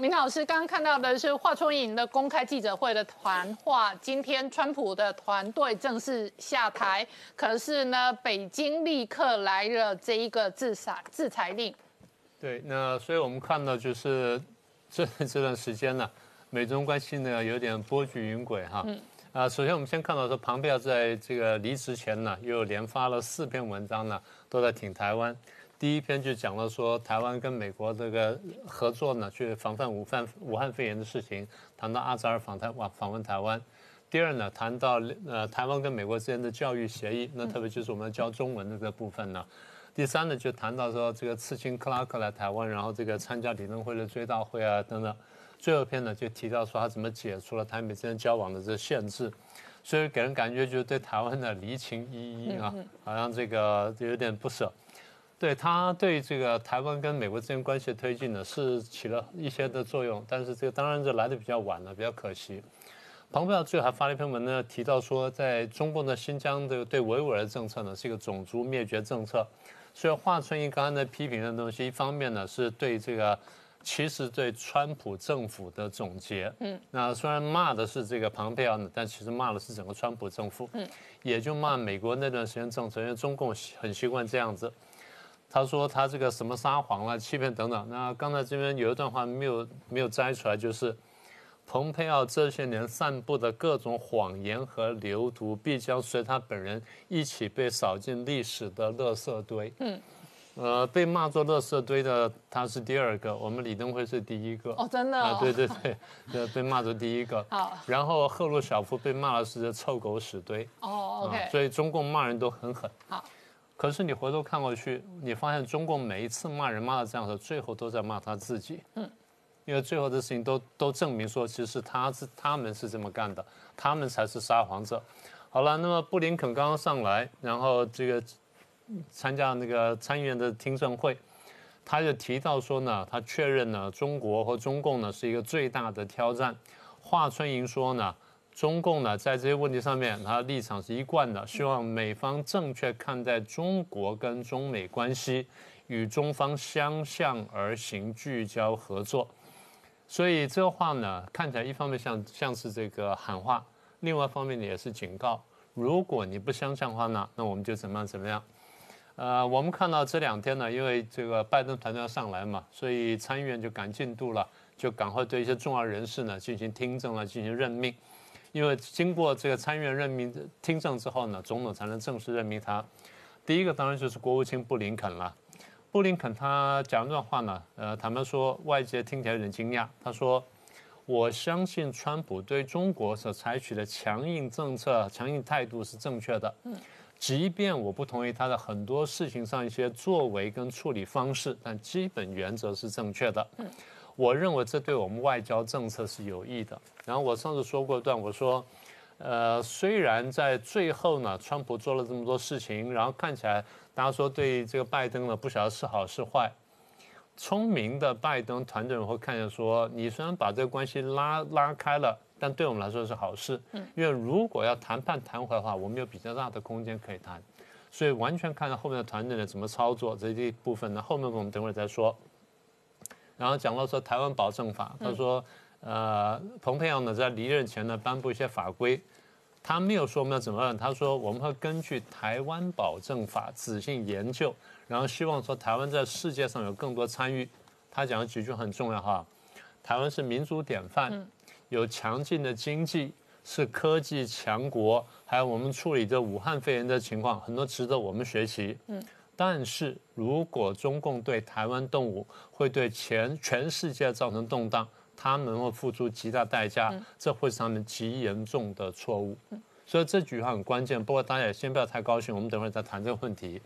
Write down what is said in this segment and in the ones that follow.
明老师刚刚看到的是华春莹的公开记者会的谈话。今天川普的团队正式下台，可是呢，北京立刻来了这一个制裁制裁令。对，那所以我们看到就是这这段时间呢，美中关系呢有点波谲云诡哈。嗯。啊，首先我们先看到说，庞贝奥在这个离职前呢，又连发了四篇文章呢，都在挺台湾。第一篇就讲了说台湾跟美国这个合作呢，去防范武汉武汉肺炎的事情，谈到阿扎尔访台访访问台湾。第二呢，谈到呃台湾跟美国之间的教育协议，那特别就是我们教中文的这个部分呢。第三呢，就谈到说这个刺青克拉克来台湾，然后这个参加理论会的追悼会啊等等。最后一篇呢，就提到说他怎么解除了台美之间交往的这个限制，所以给人感觉就是对台湾的离情依依啊，好像这个有点不舍。对他对这个台湾跟美国之间关系的推进呢，是起了一些的作用，但是这个当然这来的比较晚了，比较可惜。庞佩奥最后还发了一篇文呢，提到说，在中共的新疆的对维吾尔的政策呢，是一个种族灭绝政策。所以华春莹刚刚的批评的东西，一方面呢是对这个，其实对川普政府的总结。嗯，那虽然骂的是这个庞佩奥呢，但其实骂的是整个川普政府。嗯，也就骂美国那段时间政策，因为中共很习惯这样子。他说他这个什么撒谎了、欺骗等等。那刚才这边有一段话没有没有摘出来，就是蓬佩奥这些年散布的各种谎言和流毒，必将随他本人一起被扫进历史的垃圾堆。嗯，呃，被骂作垃圾堆的他是第二个，我们李登辉是第一个。哦，真的？啊，对对对，被骂作第一个。好。然后赫鲁晓夫被骂的是臭狗屎堆。哦，OK。所以中共骂人都很狠。好。可是你回头看过去，你发现中共每一次骂人骂的这样的，最后都在骂他自己。嗯，因为最后的事情都都证明说，其实他是他们是这么干的，他们才是撒谎者。好了，那么布林肯刚刚上来，然后这个参加那个参议院的听证会，他就提到说呢，他确认呢，中国和中共呢是一个最大的挑战。华春莹说呢。中共呢，在这些问题上面，他的立场是一贯的，希望美方正确看待中国跟中美关系，与中方相向而行，聚焦合作。所以这话呢，看起来一方面像像是这个喊话，另外一方面呢也是警告：如果你不相向的话呢，那我们就怎么样怎么样。呃，我们看到这两天呢，因为这个拜登团队要上来嘛，所以参议院就赶进度了，就赶快对一些重要人士呢进行听证了，进行任命。因为经过这个参议院任命听证之后呢，总统才能正式任命他。第一个当然就是国务卿布林肯了。布林肯他讲一段话呢，呃，坦白说外界听起来有点惊讶。他说：“我相信川普对中国所采取的强硬政策、强硬态度是正确的。嗯，即便我不同意他的很多事情上一些作为跟处理方式，但基本原则是正确的。嗯。”我认为这对我们外交政策是有益的。然后我上次说过一段，我说，呃，虽然在最后呢，川普做了这么多事情，然后看起来大家说对这个拜登呢不晓得是好是坏。聪明的拜登团队会看见说，你虽然把这个关系拉拉开了，但对我们来说是好事。嗯。因为如果要谈判谈回来的话，我们有比较大的空间可以谈。所以完全看到后面的团队呢怎么操作这一部分呢，后面我们等会儿再说。然后讲到说台湾保证法，他说，呃，蓬佩奥呢在离任前呢颁布一些法规，他没有说我们要怎么办，他说我们会根据台湾保证法仔细研究，然后希望说台湾在世界上有更多参与。他讲了几句很重要哈，台湾是民主典范，有强劲的经济，是科技强国，还有我们处理这武汉肺炎的情况，很多值得我们学习。嗯。但是如果中共对台湾动武，会对全全世界造成动荡，他们会付出极大代价，这会是他们极严重的错误。所以这句话很关键。不过大家也先不要太高兴，我们等会儿再谈这个问题。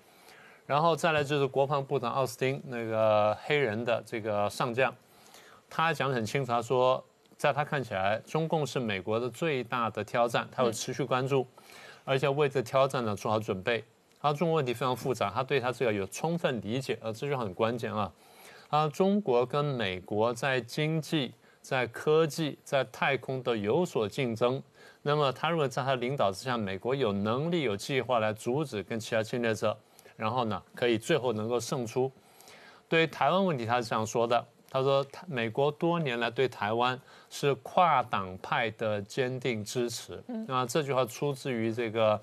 然后再来就是国防部长奥斯汀那个黑人的这个上将，他讲得很清楚，他说在他看起来，中共是美国的最大的挑战，他会持续关注，而且为这挑战呢做好准备。他中国问题非常复杂，他对他这个有充分理解，呃，这就很关键啊。啊，中国跟美国在经济、在科技、在太空都有所竞争。那么，他认为在他领导之下，美国有能力、有计划来阻止跟其他侵略者，然后呢，可以最后能够胜出。对于台湾问题，他是这样说的：他说美国多年来对台湾是跨党派的坚定支持。那这句话出自于这个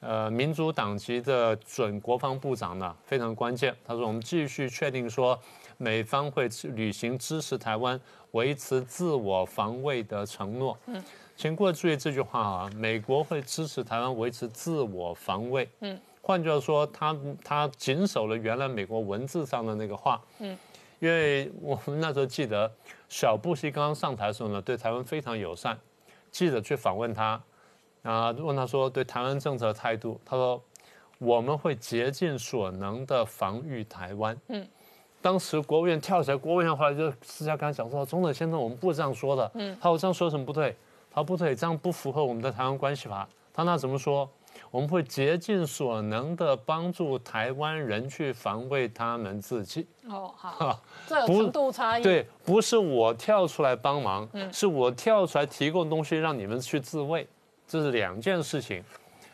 呃民主党籍的准国防部长呢，非常关键。他说我们继续确定说美方会履行支持台湾、维持自我防卫的承诺。嗯，请各位注意这句话啊，美国会支持台湾维持自我防卫。嗯。换句话说，他他谨守了原来美国文字上的那个话，嗯，因为我们那时候记得小布希刚刚上台的时候呢，对台湾非常友善，记者去访问他，啊，问他说对台湾政策的态度，他说我们会竭尽所能的防御台湾，嗯，当时国务院跳起来，国务院后来就私下跟他讲说，总统先生，我们不这样说的，嗯，他说这样说什么不对？他说不对，这样不符合我们的台湾关系法，他那怎么说？我们会竭尽所能的帮助台湾人去防卫他们自己。哦，好，这有程度差异。对，不是我跳出来帮忙，是我跳出来提供东西让你们去自卫，这是两件事情。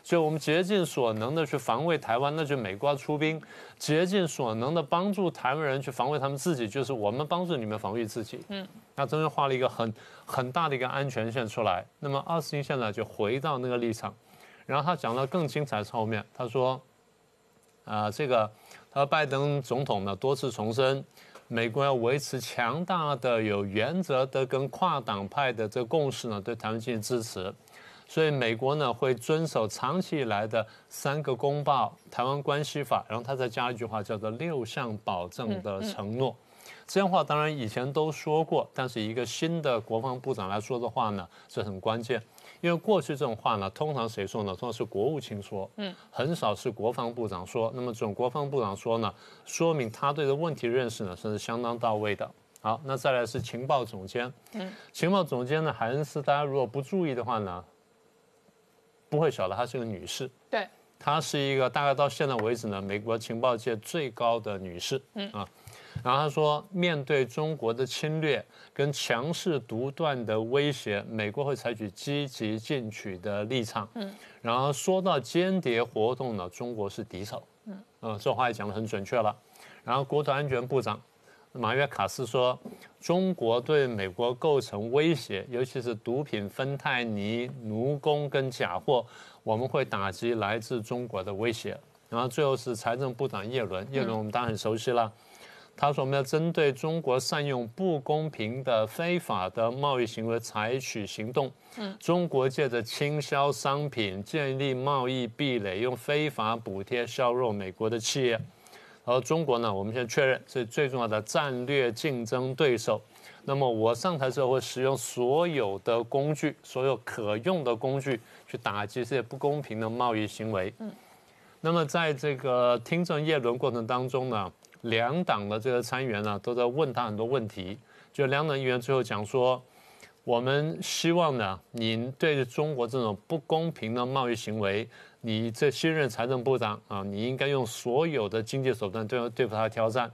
所以，我们竭尽所能的去防卫台湾，那就美国出兵；竭尽所能的帮助台湾人去防卫他们自己，就是我们帮助你们防御自己。嗯，那真的画了一个很很大的一个安全线出来。那么，奥斯汀现在就回到那个立场。然后他讲到更精彩是后面，他说，啊，这个，他说拜登总统呢多次重申，美国要维持强大的、有原则的跟跨党派的这个共识呢，对台湾进行支持，所以美国呢会遵守长期以来的三个公报、台湾关系法，然后他再加一句话叫做六项保证的承诺，这样话当然以前都说过，但是一个新的国防部长来说的话呢，是很关键。因为过去这种话呢，通常谁说呢？通常是国务卿说，嗯，很少是国防部长说。那么这种国防部长说呢，说明他对的问题认识呢，算是相当到位的。好，那再来是情报总监，嗯，情报总监呢，海恩斯，大家如果不注意的话呢，不会晓得她是个女士。对，她是一个大概到现在为止呢，美国情报界最高的女士。嗯啊。然后她说，面对中国的侵略跟强势独断的威胁，美国会采取积极进取的立场。嗯，然后说到间谍活动呢，中国是敌手。嗯，呃，这话也讲得很准确了。然后国土安全部长马约卡斯说，中国对美国构成威胁，尤其是毒品、芬太尼、奴工跟假货，我们会打击来自中国的威胁。然后最后是财政部长耶伦，耶伦我们当然很熟悉了。他说：“我们要针对中国善用不公平的、非法的贸易行为采取行动。嗯，中国借着倾销商品、建立贸易壁垒，用非法补贴削弱美国的企业。而中国呢，我们现在确认是最重要的战略竞争对手。那么我上台之后会使用所有的工具，所有可用的工具去打击这些不公平的贸易行为。嗯，那么在这个听证叶伦过程当中呢？”两党的这个参议员呢，都在问他很多问题。就两党议员最后讲说，我们希望呢，您对中国这种不公平的贸易行为，你这新任财政部长啊，你应该用所有的经济手段对对付他的挑战。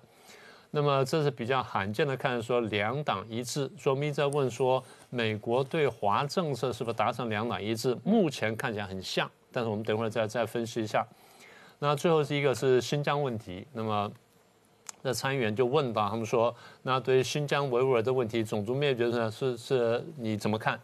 那么这是比较罕见的，看说两党一致。说明在问说，美国对华政策是不是达成两党一致？目前看起来很像，但是我们等会儿再再分析一下。那最后是一个是新疆问题，那么。那参议员就问到，他们说：“那对于新疆维吾尔的问题，种族灭绝呢？是是，你怎么看？”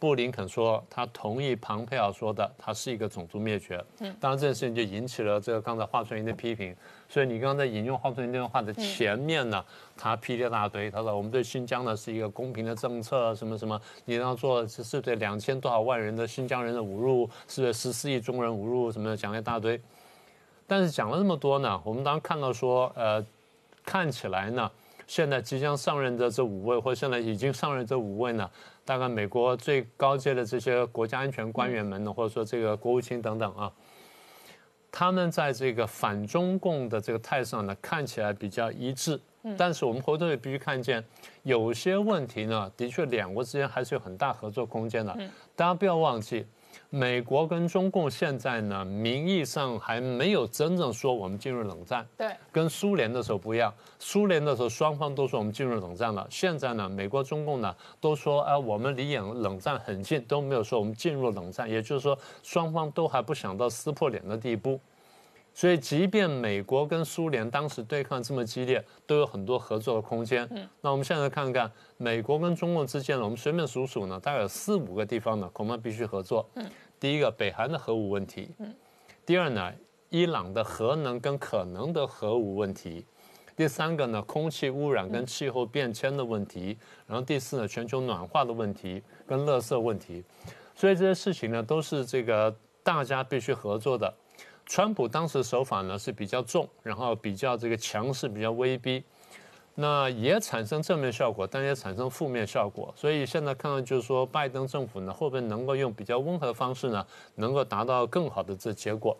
布林肯说：“他同意庞佩尔说的，他是一个种族灭绝。”嗯，当然这件事情就引起了这个刚才华春莹的批评。所以你刚才引用华春莹那段话的前面呢，他批了一大堆。他说：“我们对新疆呢是一个公平的政策，什么什么，你要做是对两千多少万人的新疆人的侮辱，是对十四亿中国人侮辱，什么讲了一大堆。但是讲了那么多呢，我们当时看到说，呃。”看起来呢，现在即将上任的这五位，或现在已经上任这五位呢，大概美国最高阶的这些国家安全官员们呢，或者说这个国务卿等等啊，他们在这个反中共的这个态上呢，看起来比较一致。但是我们回头也必须看见，有些问题呢，的确两国之间还是有很大合作空间的。大家不要忘记。美国跟中共现在呢，名义上还没有真正说我们进入冷战。对，跟苏联的时候不一样。苏联的时候，双方都说我们进入冷战了。现在呢，美国、中共呢都说，啊，我们离冷冷战很近，都没有说我们进入冷战。也就是说，双方都还不想到撕破脸的地步。所以，即便美国跟苏联当时对抗这么激烈，都有很多合作的空间。嗯，那我们现在看看美国跟中共之间呢，我们随便数数呢，大概有四五个地方呢，恐怕必须合作。嗯，第一个，北韩的核武问题。嗯，第二呢，伊朗的核能跟可能的核武问题。第三个呢，空气污染跟气候变迁的问题。然后第四呢，全球暖化的问题跟垃圾问题。所以这些事情呢，都是这个大家必须合作的。川普当时手法呢是比较重，然后比较这个强势，比较威逼，那也产生正面效果，但也产生负面效果。所以现在看到就是说，拜登政府呢会不会能够用比较温和的方式呢，能够达到更好的这结果？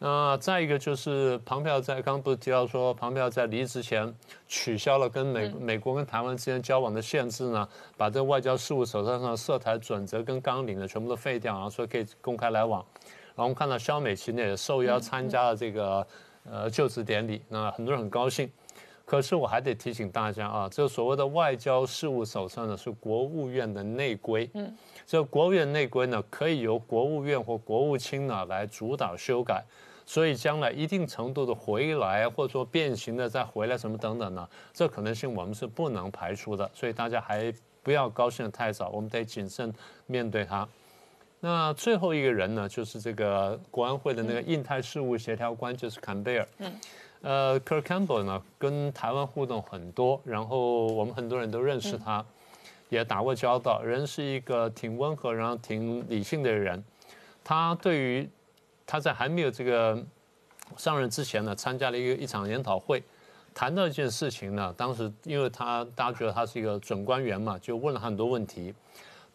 那再一个就是庞票在刚刚不是提到说，庞票在离职前取消了跟美美国跟台湾之间交往的限制呢，把这外交事务手册上涉台准则跟纲领呢全部都废掉，然后说可以公开来往。然后我们看到肖美琴呢也受邀参加了这个呃就职典礼，那很多人很高兴。可是我还得提醒大家啊，这所谓的外交事务手册呢是国务院的内规，嗯，这国务院内规呢可以由国务院或国务卿呢来主导修改，所以将来一定程度的回来或者说变形的再回来什么等等呢，这可能性我们是不能排除的，所以大家还不要高兴的太早，我们得谨慎面对它。那最后一个人呢，就是这个国安会的那个印太事务协调官，就是坎贝尔。嗯，呃，Kirk Campbell 呢，跟台湾互动很多，然后我们很多人都认识他，也打过交道。人是一个挺温和，然后挺理性的人。他对于他在还没有这个上任之前呢，参加了一个一场研讨会，谈到一件事情呢，当时因为他大家觉得他是一个准官员嘛，就问了很多问题。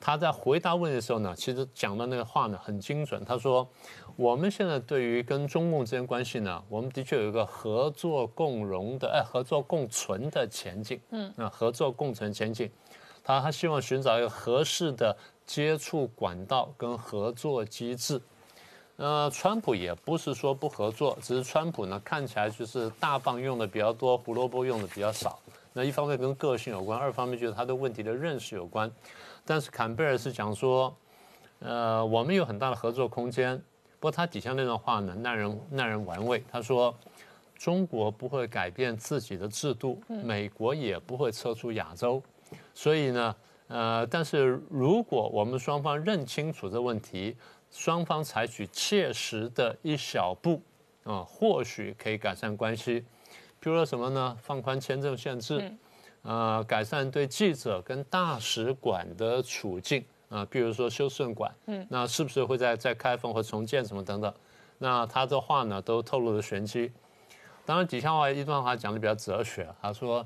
他在回答问题的时候呢，其实讲的那个话呢很精准。他说：“我们现在对于跟中共之间关系呢，我们的确有一个合作共荣的，哎，合作共存的前进。嗯，那合作共存前进，他他希望寻找一个合适的接触管道跟合作机制。呃，川普也不是说不合作，只是川普呢看起来就是大棒用的比较多，胡萝卜用的比较少。那一方面跟个性有关，二方面就是他对问题的认识有关。”但是坎贝尔是讲说，呃，我们有很大的合作空间。不过他底下那段话呢，耐人耐人玩味。他说，中国不会改变自己的制度，美国也不会撤出亚洲。所以呢，呃，但是如果我们双方认清楚这问题，双方采取切实的一小步，啊，或许可以改善关系。比如说什么呢？放宽签证限制。呃，改善对记者跟大使馆的处境啊，比如说修顺馆，嗯，那是不是会在在开放或重建什么等等？那他的话呢，都透露了玄机。当然，底下话一段话讲的比较哲学，他说，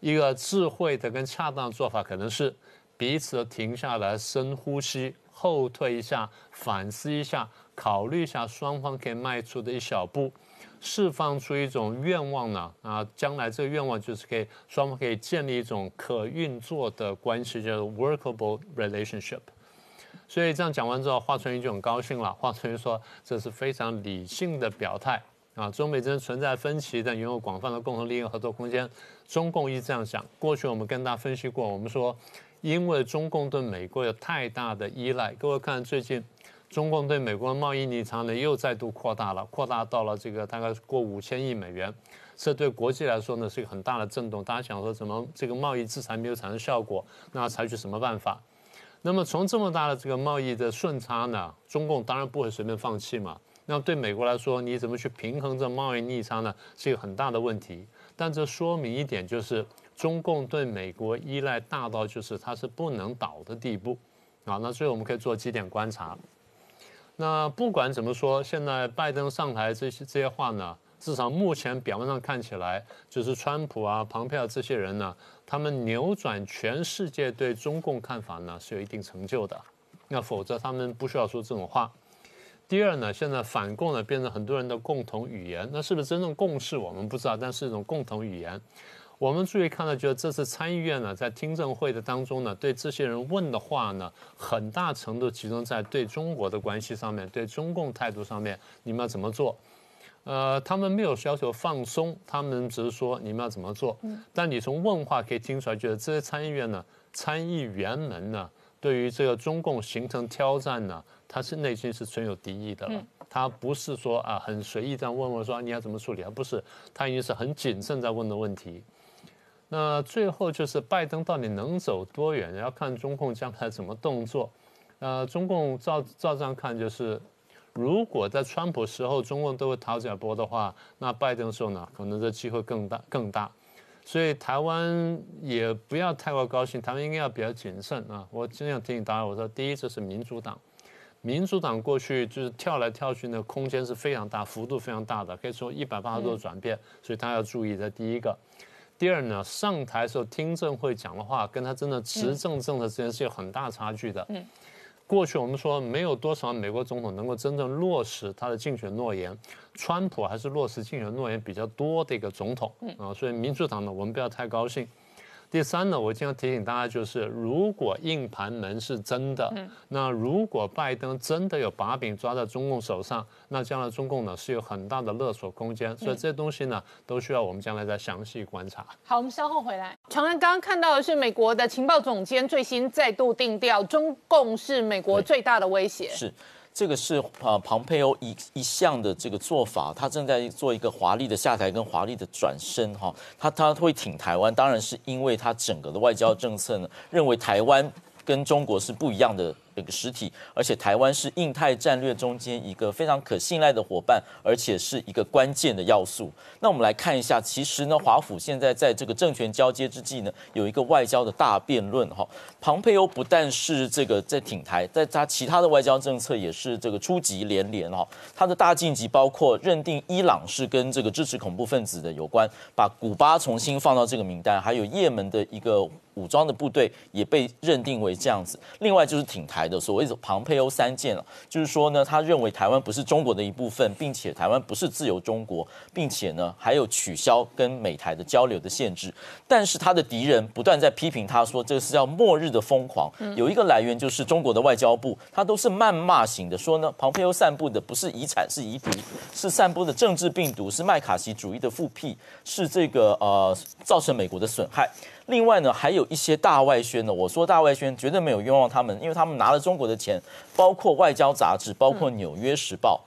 一个智慧的跟恰当的做法，可能是彼此停下来深呼吸，后退一下，反思一下，考虑一下双方可以迈出的一小步。释放出一种愿望呢，啊，将来这个愿望就是可以双方可以建立一种可运作的关系，叫做 workable relationship。所以这样讲完之后，华春莹就很高兴了。华春莹说：“这是非常理性的表态啊，中美之间存在分歧，但拥有广泛的共同利益合作空间。中共一直这样想。过去我们跟大家分析过，我们说，因为中共对美国有太大的依赖。各位看最近。”中共对美国的贸易逆差呢又再度扩大了，扩大到了这个大概过五千亿美元，这对国际来说呢是一个很大的震动。大家想说怎么这个贸易制裁没有产生效果，那采取什么办法？那么从这么大的这个贸易的顺差呢，中共当然不会随便放弃嘛。那对美国来说，你怎么去平衡这贸易逆差呢？是一个很大的问题。但这说明一点就是，中共对美国依赖大到就是它是不能倒的地步啊。那所以我们可以做几点观察。那不管怎么说，现在拜登上台这些这些话呢，至少目前表面上看起来，就是川普啊、庞佩奥这些人呢，他们扭转全世界对中共看法呢是有一定成就的。那否则他们不需要说这种话。第二呢，现在反共呢变成很多人的共同语言，那是不是真正共识我们不知道，但是一种共同语言。我们注意看到，就是这次参议院呢，在听证会的当中呢，对这些人问的话呢，很大程度集中在对中国的关系上面，对中共态度上面，你们要怎么做？呃，他们没有要求放松，他们只是说你们要怎么做。但你从问话可以听出来，觉得这些参议院呢，参议员们呢，对于这个中共形成挑战呢，他是内心是存有敌意的了。他不是说啊很随意这样问问说你要怎么处理，而不是他已经是很谨慎在问的问题。那最后就是拜登到底能走多远，要看中共将来怎么动作。呃，中共照照这样看，就是如果在川普时候中共都会讨假波的话，那拜登时候呢，可能这机会更大更大。所以台湾也不要太过高兴，台湾应该要比较谨慎啊。我经常提醒大家，我说第一，这是民主党。民主党过去就是跳来跳去，的空间是非常大，幅度非常大的，可以说一百八十度转变，所以大家要注意。这第一个，第二呢，上台时候听证会讲的话，跟他真的执政政策之间是有很大差距的。嗯，过去我们说没有多少美国总统能够真正落实他的竞选诺言，川普还是落实竞选诺言比较多的一个总统。嗯啊，所以民主党呢，我们不要太高兴。第三呢，我经常提醒大家，就是如果硬盘门是真的，那如果拜登真的有把柄抓在中共手上，那将来中共呢是有很大的勒索空间。所以这些东西呢，都需要我们将来再详细观察。好，我们稍后回来。长安刚刚看到的是美国的情报总监最新再度定调，中共是美国最大的威胁。是。这个是呃，庞佩欧一一项的这个做法，他正在做一个华丽的下台跟华丽的转身哈，他他会挺台湾，当然是因为他整个的外交政策呢，认为台湾跟中国是不一样的。这个实体，而且台湾是印太战略中间一个非常可信赖的伙伴，而且是一个关键的要素。那我们来看一下，其实呢，华府现在在这个政权交接之际呢，有一个外交的大辩论哈。庞佩欧不但是这个在挺台，在他其他的外交政策也是这个出击连连哈。他的大晋级包括认定伊朗是跟这个支持恐怖分子的有关，把古巴重新放到这个名单，还有也门的一个武装的部队也被认定为这样子。另外就是挺台。的所谓的庞佩欧三件了，就是说呢，他认为台湾不是中国的一部分，并且台湾不是自由中国，并且呢，还有取消跟美台的交流的限制。但是他的敌人不断在批评他说，这是叫末日的疯狂。有一个来源就是中国的外交部，他都是谩骂型的，说呢，庞佩欧散布的不是遗产，是遗毒，是散布的政治病毒，是麦卡锡主义的复辟，是这个呃造成美国的损害。另外呢，还有一些大外宣呢。我说大外宣绝对没有冤枉他们，因为他们拿了中国的钱，包括外交杂志，包括《纽约时报》。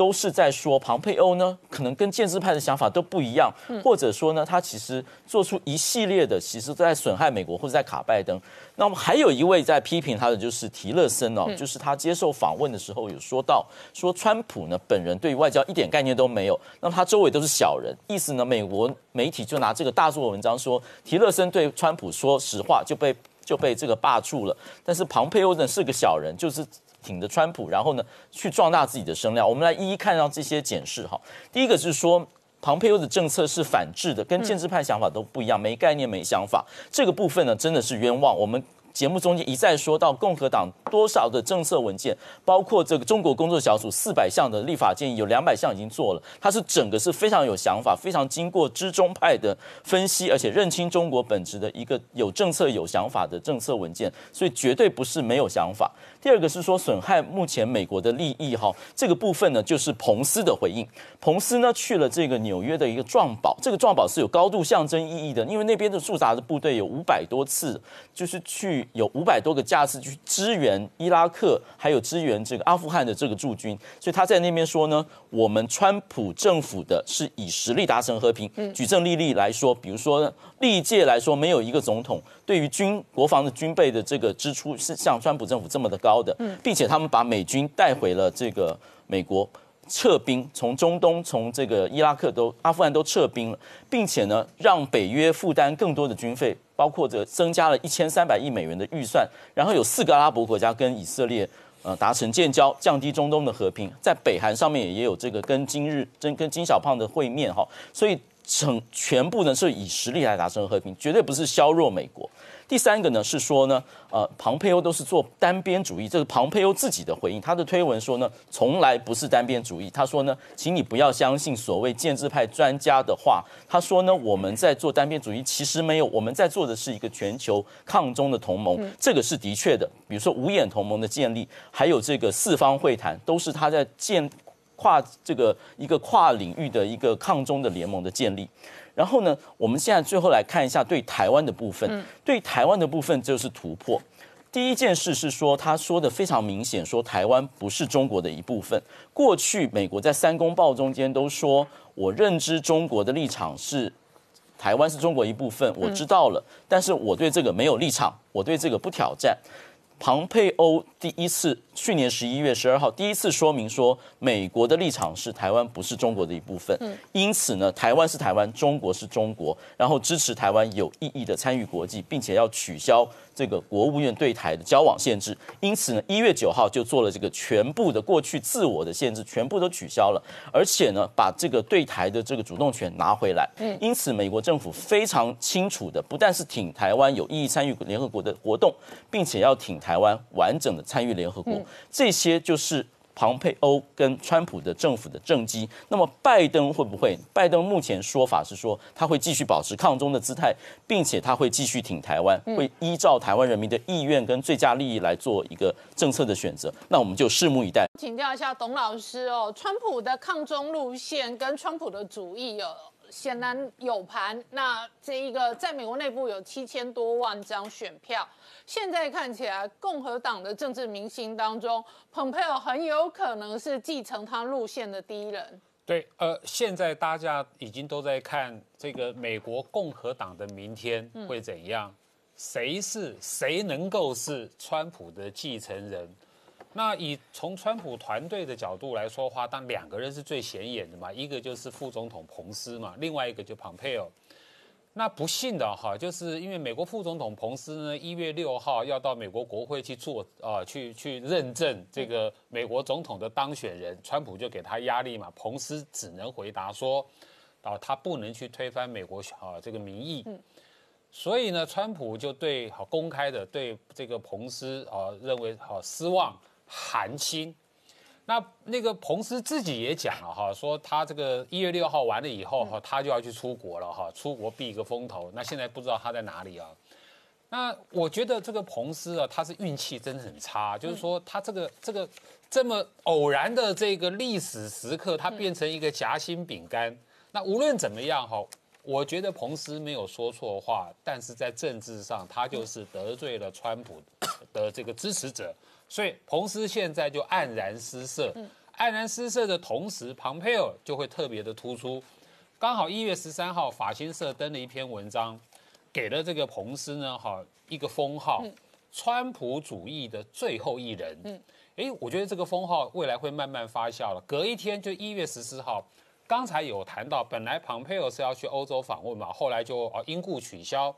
都是在说庞佩欧呢，可能跟建制派的想法都不一样，或者说呢，他其实做出一系列的，其实在损害美国或者在卡拜登。那么还有一位在批评他的就是提勒森哦，就是他接受访问的时候有说到，说川普呢本人对外交一点概念都没有，那么他周围都是小人，意思呢，美国媒体就拿这个大做文章说提勒森对川普说实话就被就被这个霸住了，但是庞佩欧呢是个小人，就是。挺着川普，然后呢，去壮大自己的声量。我们来一一看到这些检视哈。第一个是说，庞佩欧的政策是反制的，跟建制派想法都不一样，没概念、没想法。这个部分呢，真的是冤枉我们。节目中间一再说到共和党多少的政策文件，包括这个中国工作小组四百项的立法建议，有两百项已经做了。它是整个是非常有想法、非常经过知中派的分析，而且认清中国本质的一个有政策、有想法的政策文件，所以绝对不是没有想法。第二个是说损害目前美国的利益哈，这个部分呢就是彭斯的回应。彭斯呢去了这个纽约的一个壮堡，这个壮堡是有高度象征意义的，因为那边的驻扎的部队有五百多次，就是去。有五百多个架次去支援伊拉克，还有支援这个阿富汗的这个驻军，所以他在那边说呢，我们川普政府的是以实力达成和平。举证例例来说，比如说历届来说，没有一个总统对于军国防的军备的这个支出是像川普政府这么的高的，并且他们把美军带回了这个美国。撤兵，从中东、从这个伊拉克都、阿富汗都撤兵了，并且呢，让北约负担更多的军费，包括这增加了一千三百亿美元的预算，然后有四个阿拉伯国家跟以色列呃达成建交，降低中东的和平，在北韩上面也有这个跟今日跟跟金小胖的会面哈，所以整全部呢是以实力来达成和平，绝对不是削弱美国。第三个呢是说呢，呃，庞佩欧都是做单边主义，这是庞佩欧自己的回应。他的推文说呢，从来不是单边主义。他说呢，请你不要相信所谓建制派专家的话。他说呢，我们在做单边主义，其实没有，我们在做的是一个全球抗中的同盟，这个是的确的。比如说五眼同盟的建立，还有这个四方会谈，都是他在建跨这个一个跨领域的一个抗中的联盟的建立。然后呢，我们现在最后来看一下对台湾的部分。对台湾的部分就是突破。第一件事是说，他说的非常明显，说台湾不是中国的一部分。过去美国在三公报中间都说，我认知中国的立场是台湾是中国一部分，我知道了，但是我对这个没有立场，我对这个不挑战。庞佩欧第一次去年十一月十二号第一次说明说，美国的立场是台湾不是中国的一部分，因此呢，台湾是台湾，中国是中国，然后支持台湾有意义的参与国际，并且要取消。这个国务院对台的交往限制，因此呢，一月九号就做了这个全部的过去自我的限制，全部都取消了，而且呢，把这个对台的这个主动权拿回来。嗯，因此美国政府非常清楚的，不但是挺台湾有意义参与联合国的活动，并且要挺台湾完整的参与联合国，这些就是。庞佩欧跟川普的政府的政绩，那么拜登会不会？拜登目前说法是说他会继续保持抗中的姿态，并且他会继续挺台湾，会依照台湾人民的意愿跟最佳利益来做一个政策的选择。那我们就拭目以待。请教一下董老师哦，川普的抗中路线跟川普的主义哦显然有盘。那这一个在美国内部有七千多万张选票。现在看起来，共和党的政治明星当中，蓬佩奥很有可能是继承他路线的第一人。对，呃，现在大家已经都在看这个美国共和党的明天会怎样，谁是谁能够是川普的继承人？那以从川普团队的角度来说话，当两个人是最显眼的嘛，一个就是副总统彭斯嘛，另外一个就蓬佩奥。那不幸的哈，就是因为美国副总统彭斯呢，一月六号要到美国国会去做啊，去去认证这个美国总统的当选人，川普就给他压力嘛，彭斯只能回答说，啊，他不能去推翻美国啊这个民意，所以呢，川普就对好公开的对这个彭斯啊认为好失望寒心。那那个彭斯自己也讲了哈，说他这个一月六号完了以后哈，他就要去出国了哈，出国避一个风头。那现在不知道他在哪里啊？那我觉得这个彭斯啊，他是运气真的很差，就是说他这个这个这么偶然的这个历史时刻，他变成一个夹心饼干。那无论怎么样哈，我觉得彭斯没有说错话，但是在政治上他就是得罪了川普的这个支持者。所以彭斯现在就黯然失色，黯然失色的同时，庞佩尔就会特别的突出。刚好一月十三号，法新社登了一篇文章，给了这个彭斯呢，哈一个封号，川普主义的最后一人。嗯，哎，我觉得这个封号未来会慢慢发酵了。隔一天就一月十四号，刚才有谈到，本来庞佩尔是要去欧洲访问嘛，后来就哦因故取消。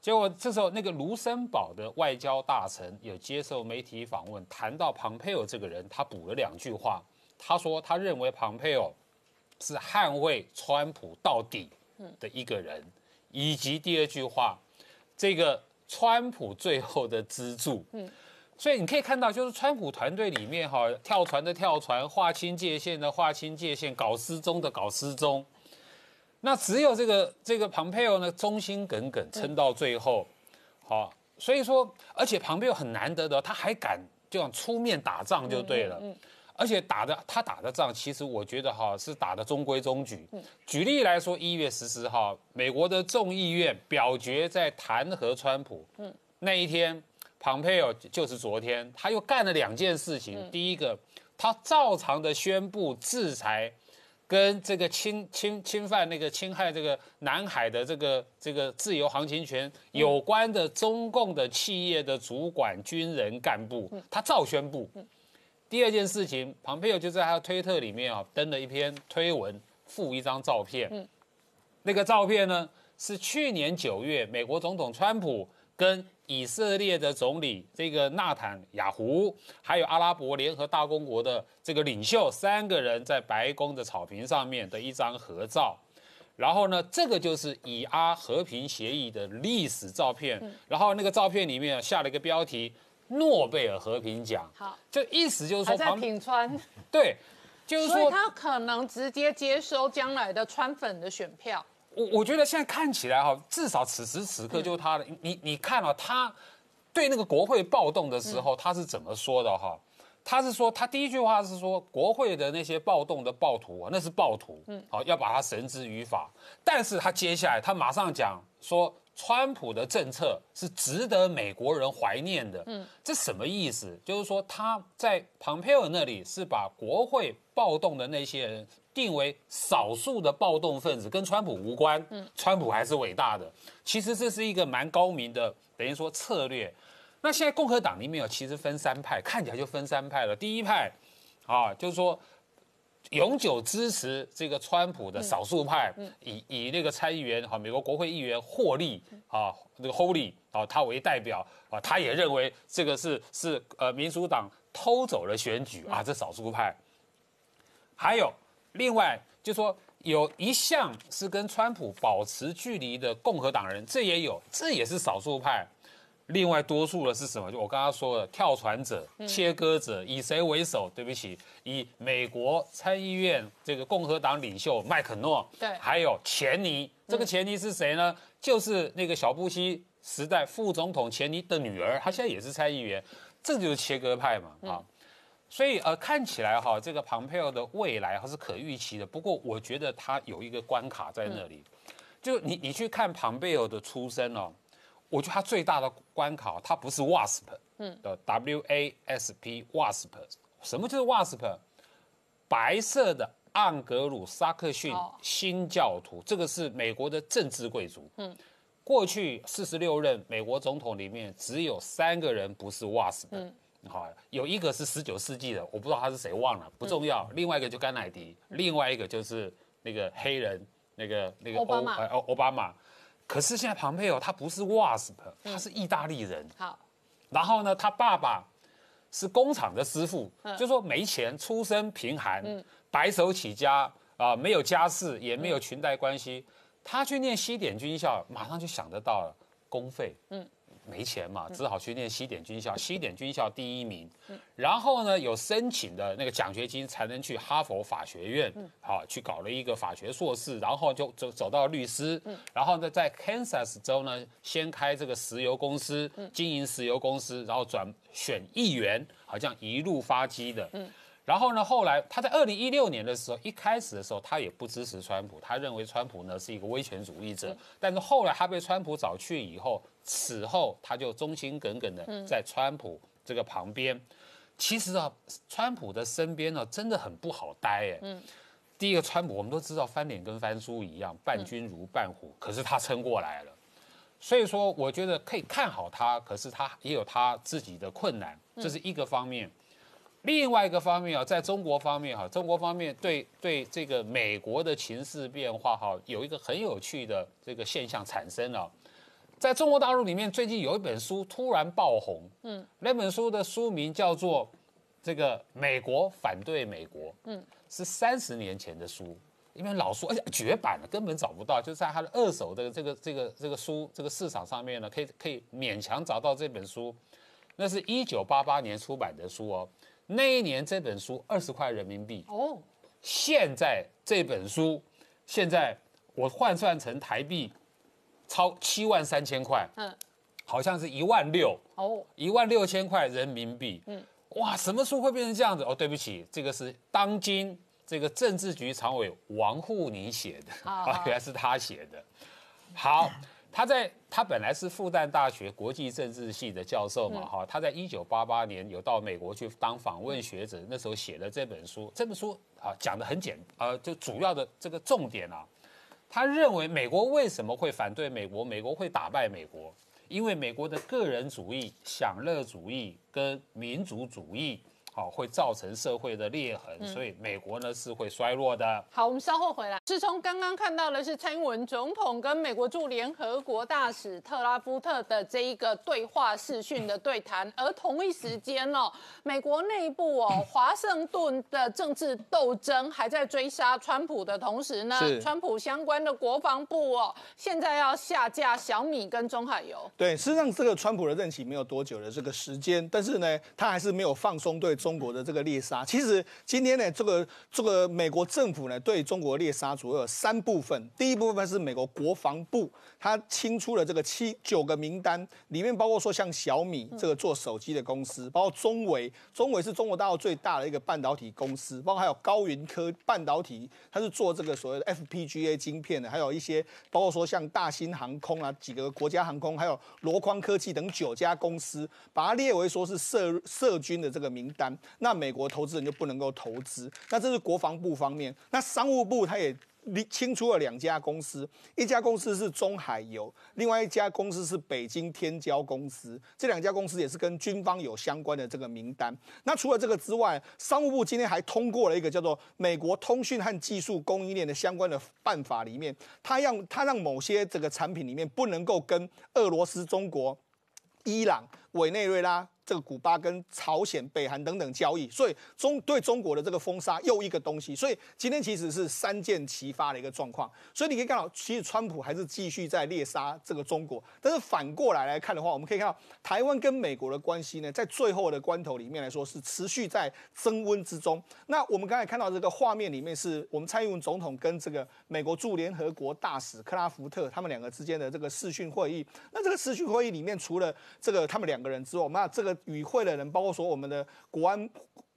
结果这时候，那个卢森堡的外交大臣有接受媒体访问，谈到庞佩奥这个人，他补了两句话。他说，他认为庞佩奥是捍卫川普到底的一个人，以及第二句话，这个川普最后的支柱。嗯，所以你可以看到，就是川普团队里面哈，跳船的跳船，划清界限的划清界限，搞失踪的搞失踪。那只有这个这个庞佩奥呢，忠心耿耿撑到最后，好，所以说，而且庞佩奥很难得的，他还敢这样出面打仗就对了，而且打的他打的仗，其实我觉得哈是打的中规中矩。举例来说，一月十四号，美国的众议院表决在弹劾川普，那一天，庞佩奥就是昨天，他又干了两件事情，第一个，他照常的宣布制裁。跟这个侵侵侵犯那个侵害这个南海的这个这个自由航行权有关的中共的企业的主管军人干部，他照宣布。第二件事情，庞佩奥就在他的推特里面啊登了一篇推文，附一张照片。那个照片呢是去年九月美国总统川普跟。以色列的总理这个纳坦雅胡，还有阿拉伯联合大公国的这个领袖，三个人在白宫的草坪上面的一张合照。然后呢，这个就是以阿和平协议的历史照片。然后那个照片里面下了一个标题：诺贝尔和平奖。好，就意思就是说，在品川。对，就是说他可能直接接收将来的川粉的选票。我我觉得现在看起来哈，至少此时此刻就是他的。你你看了他对那个国会暴动的时候，他是怎么说的哈？他是说他第一句话是说国会的那些暴动的暴徒啊，那是暴徒，嗯，好要把他绳之于法。但是他接下来他马上讲说川普的政策是值得美国人怀念的。嗯，这什么意思？就是说他在蓬佩奥那里是把国会暴动的那些人定为少数的暴动分子，跟川普无关。嗯，川普还是伟大的。其实这是一个蛮高明的，等于说策略。那现在共和党里面有其实分三派，看起来就分三派了。第一派，啊，就是说。永久支持这个川普的少数派，以以那个参议员哈，美国国会议员霍利啊，那个 Holly 啊，他为代表啊，他也认为这个是是呃民主党偷走了选举啊，这少数派。还有另外就说有一项是跟川普保持距离的共和党人，这也有，这也是少数派。另外多数的是什么？就我刚刚说的跳船者、切割者，以谁为首？对不起，以美国参议院这个共和党领袖麦肯诺，对，还有钱尼。这个钱尼是谁呢？就是那个小布希时代副总统钱尼的女儿，她现在也是参议员。这就是切割派嘛，啊，所以呃，看起来哈，这个庞佩奥的未来还是可预期的。不过我觉得他有一个关卡在那里，就你你去看庞佩奥的出身哦。我觉得他最大的关卡，他不是 WASP，嗯，的 W A S P，WASP，什么就是 WASP？白色的盎格鲁撒克逊新教徒，这个是美国的政治贵族。嗯，过去四十六任美国总统里面，只有三个人不是 WASP。嗯，好，有一个是十九世纪的，我不知道他是谁，忘了，不重要。另外一个就甘乃迪，另外一个就是那个黑人，那个那个奥巴马，奥奥巴马。可是现在庞佩奥他不是 WASP，他是意大利人。好，然后呢，他爸爸是工厂的师傅，就说没钱，出身贫寒，白手起家啊，没有家世，也没有裙带关系。他去念西点军校，马上就想得到了公费。嗯。没钱嘛，只好去念西点军校，西点军校第一名。然后呢，有申请的那个奖学金，才能去哈佛法学院，好去搞了一个法学硕士，然后就走走到律师。然后呢，在 Kansas 州呢，先开这个石油公司，经营石油公司，然后转选议员，好像一路发迹的。然后呢，后来他在二零一六年的时候，一开始的时候，他也不支持川普，他认为川普呢是一个威权主义者。但是后来他被川普找去以后，此后他就忠心耿耿的在川普这个旁边。其实啊，川普的身边呢真的很不好待哎。嗯。第一个，川普我们都知道翻脸跟翻书一样，伴君如伴虎，可是他撑过来了。所以说，我觉得可以看好他，可是他也有他自己的困难，这是一个方面。另外一个方面啊，在中国方面哈，中国方面对对这个美国的情势变化哈，有一个很有趣的这个现象产生了。在中国大陆里面，最近有一本书突然爆红，嗯，那本书的书名叫做《这个美国反对美国》，嗯，是三十年前的书，因为老书而且绝版了，根本找不到，就在它的二手的这个这个这个书这个市场上面呢，可以可以勉强找到这本书，那是一九八八年出版的书哦。那一年这本书二十块人民币。哦，现在这本书现在我换算成台币超七万三千块，嗯，好像是一万六。哦，一万六千块人民币，嗯，哇，什么书会变成这样子？哦，对不起，这个是当今这个政治局常委王沪宁写的，啊，原来是他写的，好。他在他本来是复旦大学国际政治系的教授嘛，哈，他在一九八八年有到美国去当访问学者，那时候写了这本书。这本书啊讲的很简，呃，就主要的这个重点啊，他认为美国为什么会反对美国？美国会打败美国，因为美国的个人主义、享乐主义跟民族主义。好，会造成社会的裂痕，所以美国呢是会衰落的。好，我们稍后回来。是从刚刚看到的是蔡英文总统跟美国驻联合国大使特拉夫特的这一个对话视讯的对谈，而同一时间哦，美国内部哦，华盛顿的政治斗争还在追杀川普的同时呢，川普相关的国防部哦，现在要下架小米跟中海油。对，实际上这个川普的任期没有多久的这个时间，但是呢，他还是没有放松对。中国的这个猎杀。其实今天呢，这个这个美国政府呢对中国猎杀主要有三部分。第一部分是美国国防部，它清出了这个七九个名单，里面包括说像小米这个做手机的公司，包括中维，中维是中国大陆最大的一个半导体公司，包括还有高云科半导体，它是做这个所谓的 FPGA 晶片的，还有一些包括说像大兴航空啊几个国家航空，还有罗匡科技等九家公司，把它列为说是涉涉军的这个名单，那美国投资人就不能够投资。那这是国防部方面，那商务部他也。清出了两家公司，一家公司是中海油，另外一家公司是北京天骄公司。这两家公司也是跟军方有相关的这个名单。那除了这个之外，商务部今天还通过了一个叫做《美国通讯和技术供应链的相关的办法》，里面它让它让某些这个产品里面不能够跟俄罗斯、中国、伊朗、委内瑞拉。这个古巴跟朝鲜、北韩等等交易，所以中对中国的这个封杀又一个东西，所以今天其实是三箭齐发的一个状况。所以你可以看到，其实川普还是继续在猎杀这个中国。但是反过来来看的话，我们可以看到台湾跟美国的关系呢，在最后的关头里面来说是持续在升温之中。那我们刚才看到这个画面里面，是我们蔡英文总统跟这个美国驻联合国大使克拉福特他们两个之间的这个视讯会议。那这个视讯会议里面，除了这个他们两个人之后，那这个。与会的人包括说我们的国安。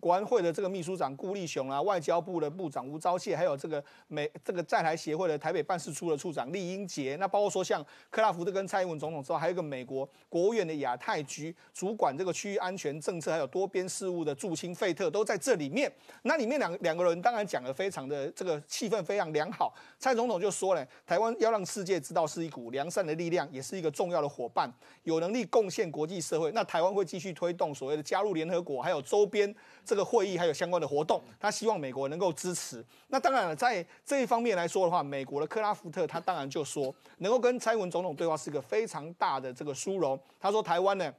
国安会的这个秘书长顾立雄啊，外交部的部长吴钊燮，还有这个美这个在台协会的台北办事处的处长厉英杰，那包括说像克拉福特跟蔡英文总统之后，还有一个美国国务院的亚太局主管这个区域安全政策还有多边事务的驻青费特都在这里面。那里面两两个人当然讲的非常的这个气氛非常良好。蔡总统就说了，台湾要让世界知道是一股良善的力量，也是一个重要的伙伴，有能力贡献国际社会。那台湾会继续推动所谓的加入联合国，还有周边。这个会议还有相关的活动，他希望美国能够支持。那当然了，在这一方面来说的话，美国的克拉夫特他当然就说，能够跟蔡英文总统对话是一个非常大的这个殊荣。他说，台湾呢，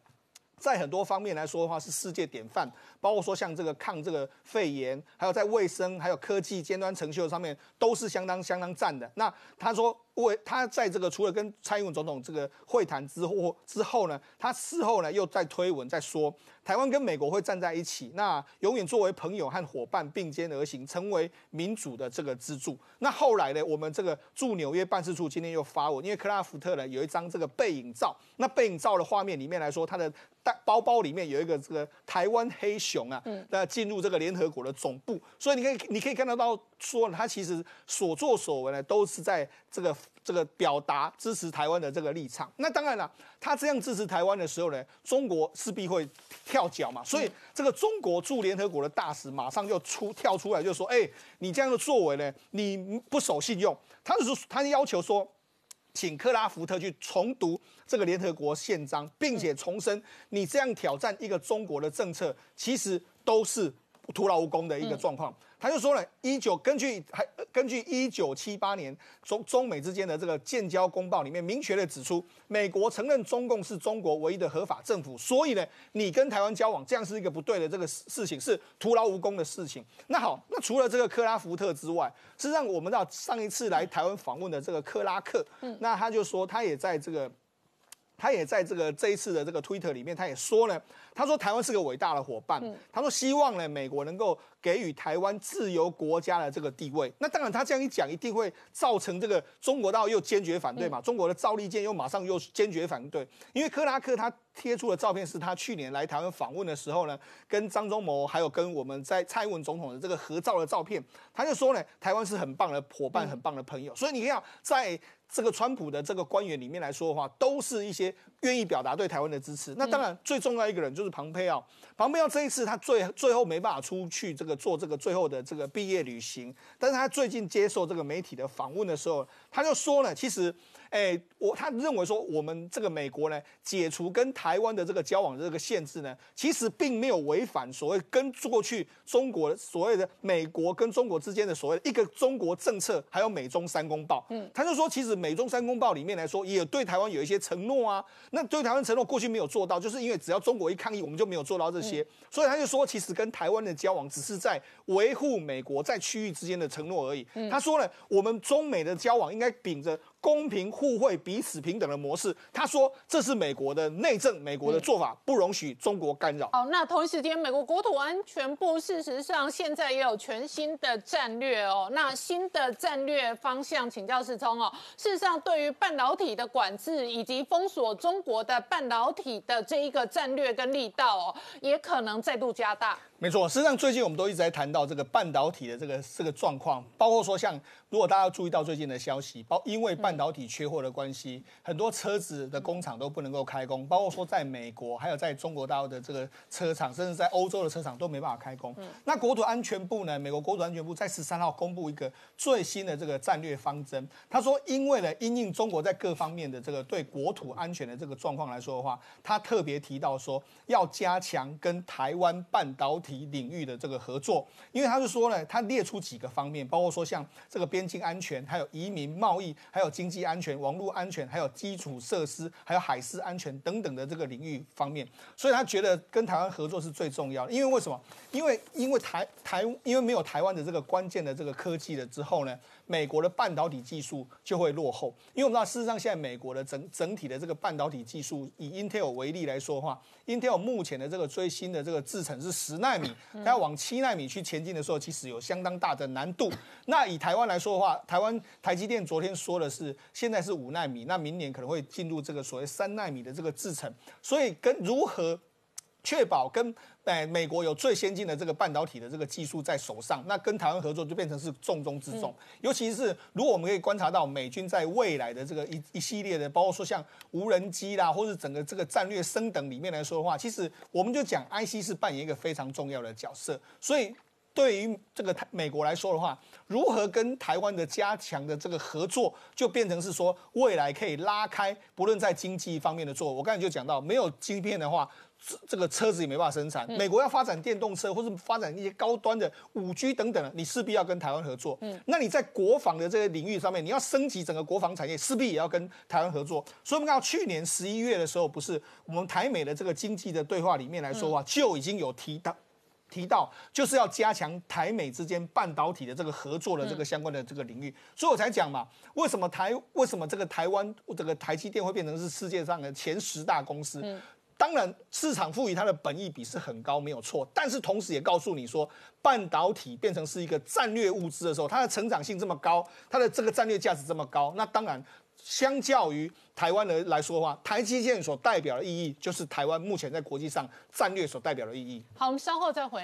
在很多方面来说的话是世界典范，包括说像这个抗这个肺炎，还有在卫生、还有科技尖端成就上面都是相当相当赞的。那他说。为他在这个除了跟蔡英文总统这个会谈之后之后呢，他事后呢又在推文在说，台湾跟美国会站在一起，那永远作为朋友和伙伴并肩而行，成为民主的这个支柱。那后来呢，我们这个驻纽约办事处今天又发文，因为克拉福特呢有一张这个背影照，那背影照的画面里面来说，他的带包包里面有一个这个台湾黑熊啊，那进入这个联合国的总部，所以你可以你可以看得到。说他其实所作所为呢，都是在这个这个表达支持台湾的这个立场。那当然了，他这样支持台湾的时候呢，中国势必会跳脚嘛。所以这个中国驻联合国的大使马上就出跳出来，就说：“哎，你这样的作为呢，你不守信用。”他是他要求说，请克拉福特去重读这个联合国宪章，并且重申你这样挑战一个中国的政策，其实都是徒劳无功的一个状况。他就说了，一九根据还根据一九七八年中中美之间的这个建交公报里面明确的指出，美国承认中共是中国唯一的合法政府，所以呢，你跟台湾交往这样是一个不对的这个事情，是徒劳无功的事情。那好，那除了这个克拉福特之外，实际上我们知道上一次来台湾访问的这个克拉克，那他就说他也在这个。他也在这个这一次的这个 Twitter 里面，他也说呢，他说台湾是个伟大的伙伴，他说希望呢美国能够给予台湾自由国家的这个地位。那当然他这样一讲，一定会造成这个中国大陆又坚决反对嘛，中国的赵立坚又马上又坚决反对，因为克拉克他贴出的照片是他去年来台湾访问的时候呢，跟张忠谋还有跟我们在蔡英文总统的这个合照的照片，他就说呢，台湾是很棒的伙伴，很棒的朋友。所以你看在。这个川普的这个官员里面来说的话，都是一些愿意表达对台湾的支持。那当然最重要一个人就是庞佩奥。庞佩奥这一次他最最后没办法出去这个做这个最后的这个毕业旅行，但是他最近接受这个媒体的访问的时候，他就说了，其实。哎，我他认为说，我们这个美国呢，解除跟台湾的这个交往的这个限制呢，其实并没有违反所谓跟过去中国所谓的美国跟中国之间的所谓一个中国政策，还有美中三公报。嗯，他就说，其实美中三公报里面来说，也对台湾有一些承诺啊。那对台湾承诺过去没有做到，就是因为只要中国一抗议，我们就没有做到这些。所以他就说，其实跟台湾的交往只是在维护美国在区域之间的承诺而已。他说了，我们中美的交往应该秉着。公平互惠、彼此平等的模式。他说这是美国的内政，美国的做法不容许中国干扰。好，那同一时间，美国国土安全部事实上现在也有全新的战略哦。那新的战略方向，请教世聪哦。事实上，对于半导体的管制以及封锁中国的半导体的这一个战略跟力道哦，也可能再度加大。没错，实际上最近我们都一直在谈到这个半导体的这个这个状况，包括说像如果大家注意到最近的消息，包因为半导体缺货的关系，很多车子的工厂都不能够开工，包括说在美国还有在中国大陆的这个车厂，甚至在欧洲的车厂都没办法开工。那国土安全部呢？美国国土安全部在十三号公布一个最新的这个战略方针，他说，因为呢，因应中国在各方面的这个对国土安全的这个状况来说的话，他特别提到说要加强跟台湾半导体。领域的这个合作，因为他是说呢，他列出几个方面，包括说像这个边境安全，还有移民贸易，还有经经济安全、网络安全，还有基础设施，还有海事安全等等的这个领域方面，所以他觉得跟台湾合作是最重要的。因为为什么？因为因为台台因为没有台湾的这个关键的这个科技了之后呢？美国的半导体技术就会落后，因为我们知道，事实上现在美国的整整体的这个半导体技术，以 Intel 为例来说的话，Intel 目前的这个最新的这个制程是十纳米，它要往七纳米去前进的时候，其实有相当大的难度。那以台湾来说的话，台湾台积电昨天说的是，现在是五纳米，那明年可能会进入这个所谓三纳米的这个制程，所以跟如何确保跟哎，美国有最先进的这个半导体的这个技术在手上，那跟台湾合作就变成是重中之重。尤其是如果我们可以观察到美军在未来的这个一一系列的，包括说像无人机啦，或者整个这个战略升等里面来说的话，其实我们就讲 IC 是扮演一个非常重要的角色。所以对于这个台美国来说的话，如何跟台湾的加强的这个合作，就变成是说未来可以拉开，不论在经济方面的做。我刚才就讲到，没有晶片的话。这个车子也没办法生产。美国要发展电动车，或是发展一些高端的五 G 等等，你势必要跟台湾合作。嗯，那你在国防的这个领域上面，你要升级整个国防产业，势必也要跟台湾合作。所以，我们看到去年十一月的时候，不是我们台美的这个经济的对话里面来说话，就已经有提到提到，就是要加强台美之间半导体的这个合作的这个相关的这个领域。所以我才讲嘛，为什么台为什么这个台湾这个台积电会变成是世界上的前十大公司？当然，市场赋予它的本益比是很高，没有错。但是同时也告诉你说，半导体变成是一个战略物资的时候，它的成长性这么高，它的这个战略价值这么高，那当然，相较于台湾的来说的话，台积电所代表的意义，就是台湾目前在国际上战略所代表的意义。好，我们稍后再回来。